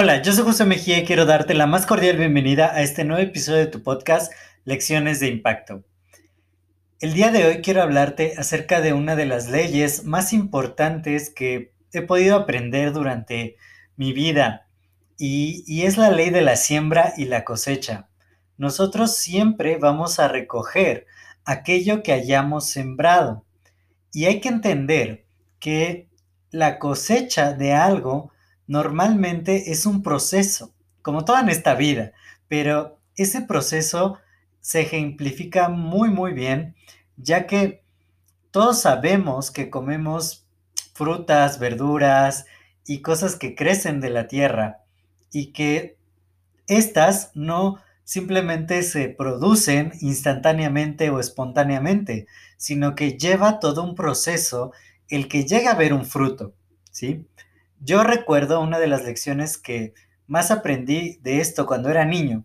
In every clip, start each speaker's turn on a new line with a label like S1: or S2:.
S1: Hola, yo soy José Mejía y quiero darte la más cordial bienvenida a este nuevo episodio de tu podcast Lecciones de Impacto. El día de hoy quiero hablarte acerca de una de las leyes más importantes que he podido aprender durante mi vida y, es la ley de la siembra y la cosecha. Nosotros siempre vamos a recoger aquello que hayamos sembrado y hay que entender que la cosecha de algo normalmente es un proceso, como toda esta vida, pero ese proceso se ejemplifica muy muy bien, ya que todos sabemos que comemos frutas, verduras y cosas que crecen de la tierra y que estas no simplemente se producen instantáneamente o espontáneamente, sino que lleva todo un proceso el que llega a ver un fruto, ¿sí? Yo recuerdo una de las lecciones que más aprendí de esto cuando era niño.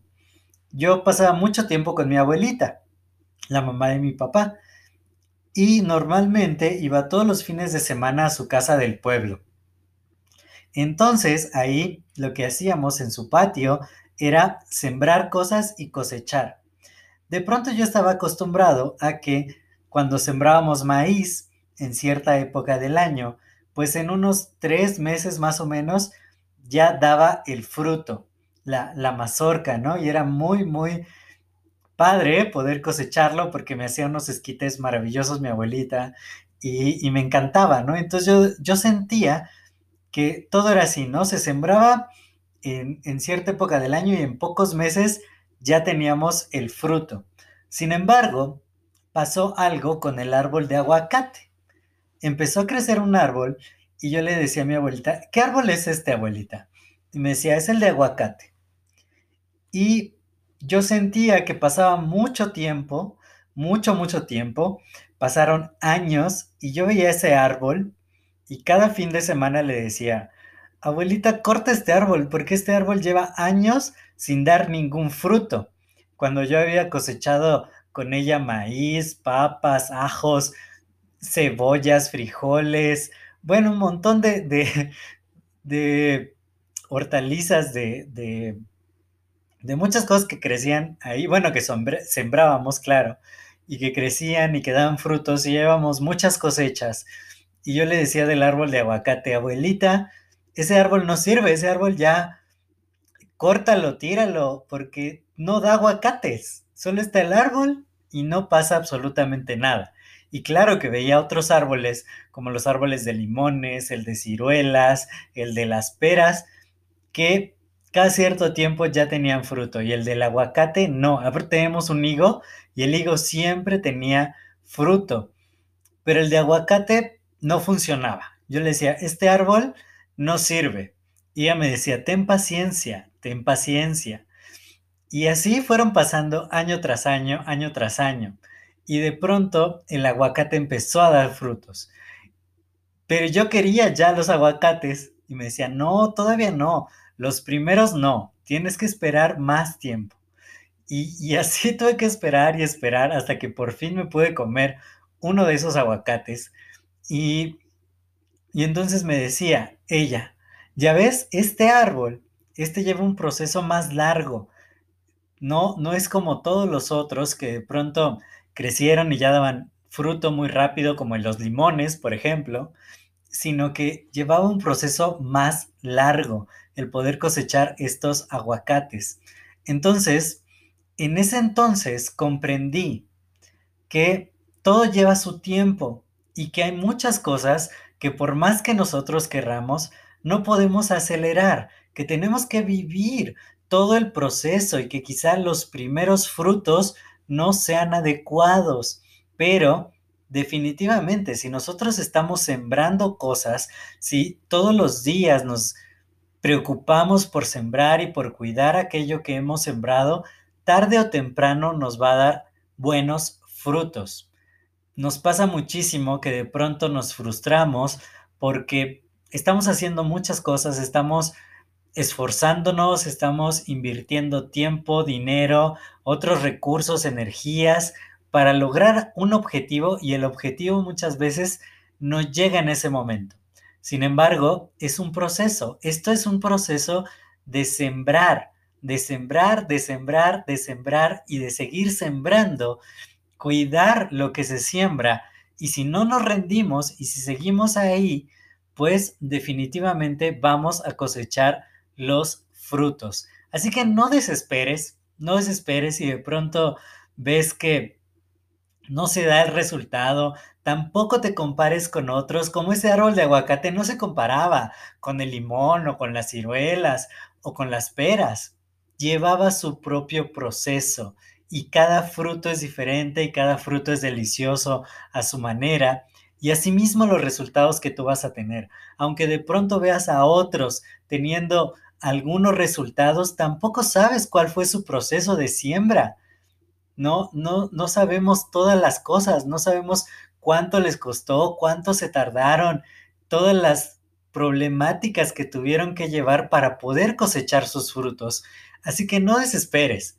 S1: Yo pasaba mucho tiempo con mi abuelita, la mamá de mi papá, y normalmente iba todos los fines de semana a su casa del pueblo. Entonces ahí lo que hacíamos en su patio era sembrar cosas y cosechar. De pronto yo estaba acostumbrado a que cuando sembrábamos maíz en cierta época del año, pues en unos tres meses más o menos ya daba el fruto, la, mazorca, ¿no? Y era muy, muy padre poder cosecharlo porque me hacía unos esquites maravillosos mi abuelita y, me encantaba, ¿no? Entonces yo, yo, sentía que todo era así, ¿no? Se sembraba en cierta época del año y en pocos meses ya teníamos el fruto. Sin embargo, pasó algo con el árbol de aguacate empezó a crecer un árbol y yo le decía a mi abuelita, ¿qué árbol es este, abuelita? Y me decía, es el de aguacate. Y yo sentía que pasaba mucho tiempo, mucho, mucho tiempo, pasaron años y yo veía ese árbol y cada fin de semana le decía, abuelita, corta este árbol porque este árbol lleva años sin dar ningún fruto. Cuando yo había cosechado con ella maíz, papas, ajos, cebollas, frijoles, bueno, un montón de, de, hortalizas, de, de, de, muchas cosas que crecían ahí, bueno, que sembrábamos, claro, y que crecían y que daban frutos y llevábamos muchas cosechas. Y yo le decía del árbol de aguacate, abuelita, ese árbol no sirve, ese árbol ya córtalo, tíralo, porque no da aguacates, solo está el árbol y no pasa absolutamente nada. Y claro que veía otros árboles, como los árboles de limones, el de ciruelas, el de las peras, que cada cierto tiempo ya tenían fruto. Y el del aguacate no. Ahora tenemos un higo y el higo siempre tenía fruto. Pero el de aguacate no funcionaba. Yo le decía, este árbol no sirve. Y ella me decía, ten paciencia, ten paciencia. Y así fueron pasando año tras año, año tras año y de pronto el aguacate empezó a dar frutos. Pero yo quería ya los aguacates y me decía, no, todavía no, los primeros no, tienes que esperar más tiempo. Y, así tuve que esperar y esperar hasta que por fin me pude comer uno de esos aguacates. Y, y entonces me decía ella, ya ves, este árbol, este lleva un proceso más largo. No, no es como todos los otros que de pronto crecieron y ya daban fruto muy rápido, como en los limones, por ejemplo, sino que llevaba un proceso más largo el poder cosechar estos aguacates. Entonces, en ese entonces comprendí que todo lleva su tiempo y que hay muchas cosas que por más que nosotros querramos, no podemos acelerar, que tenemos que vivir todo el proceso y que quizá los primeros frutos no sean adecuados, pero Definitivamente, si nosotros estamos sembrando cosas, si todos los días nos preocupamos por sembrar y por cuidar aquello que hemos sembrado, tarde o temprano nos va a dar buenos frutos. Nos pasa muchísimo que de pronto nos frustramos porque estamos haciendo muchas cosas, estamos esforzándonos, estamos invirtiendo tiempo, dinero, otros recursos, energías para lograr un objetivo y el objetivo muchas veces no llega en ese momento. Sin embargo, es un proceso. Esto es un proceso de sembrar, de sembrar, de sembrar, de sembrar y de seguir sembrando, cuidar lo que se siembra. Y si no nos rendimos y si seguimos ahí, pues definitivamente vamos a cosechar los frutos. Así que no desesperes, no desesperes si de pronto ves que no se da el resultado, tampoco te compares con otros, como ese árbol de aguacate no se comparaba con el limón o con las ciruelas o con las peras, llevaba su propio proceso y cada fruto es diferente y cada fruto es delicioso a su manera y asimismo los resultados que tú vas a tener. Aunque de pronto veas a otros teniendo algunos resultados, tampoco sabes cuál fue su proceso de siembra. No, no, no sabemos todas las cosas, no sabemos cuánto les costó, cuánto se tardaron, todas las problemáticas que tuvieron que llevar para poder cosechar sus frutos. Así que no desesperes.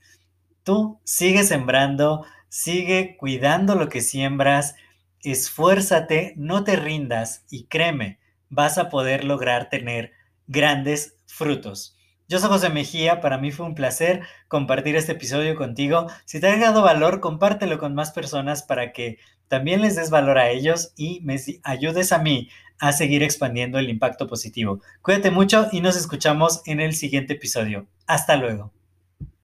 S1: Tú sigue sembrando, sigue cuidando lo que siembras, esfuérzate, no te rindas y créeme, vas a poder lograr tener grandes frutos. Yo soy José Mejía, para mí fue un placer compartir este episodio contigo. Si te ha dado valor, compártelo con más personas para que también les des valor a ellos y me ayudes a mí a seguir expandiendo el impacto positivo. Cuídate mucho y nos escuchamos en el siguiente episodio. Hasta luego.